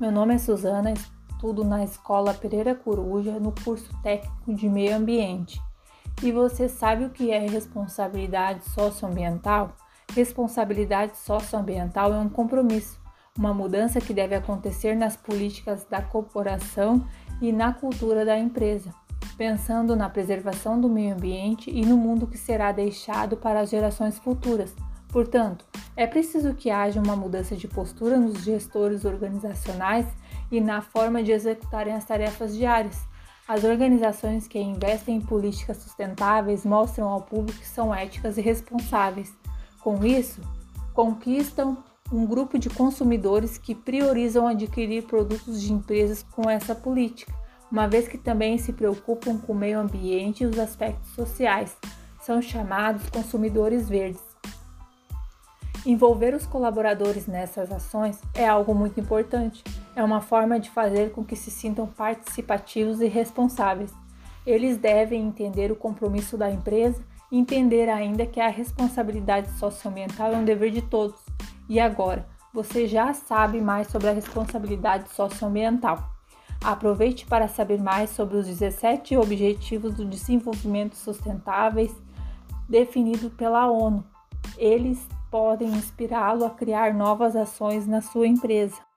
Meu nome é Suzana, estudo na Escola Pereira Coruja, no curso técnico de Meio Ambiente. E você sabe o que é responsabilidade socioambiental? Responsabilidade socioambiental é um compromisso, uma mudança que deve acontecer nas políticas da corporação e na cultura da empresa, pensando na preservação do meio ambiente e no mundo que será deixado para as gerações futuras. Portanto, é preciso que haja uma mudança de postura nos gestores organizacionais e na forma de executarem as tarefas diárias. As organizações que investem em políticas sustentáveis mostram ao público que são éticas e responsáveis. Com isso, conquistam um grupo de consumidores que priorizam adquirir produtos de empresas com essa política, uma vez que também se preocupam com o meio ambiente e os aspectos sociais. São chamados consumidores verdes. Envolver os colaboradores nessas ações é algo muito importante. É uma forma de fazer com que se sintam participativos e responsáveis. Eles devem entender o compromisso da empresa entender ainda que a responsabilidade socioambiental é um dever de todos. E agora, você já sabe mais sobre a responsabilidade socioambiental. Aproveite para saber mais sobre os 17 Objetivos do Desenvolvimento Sustentáveis definidos pela ONU. Eles podem inspirá-lo a criar novas ações na sua empresa.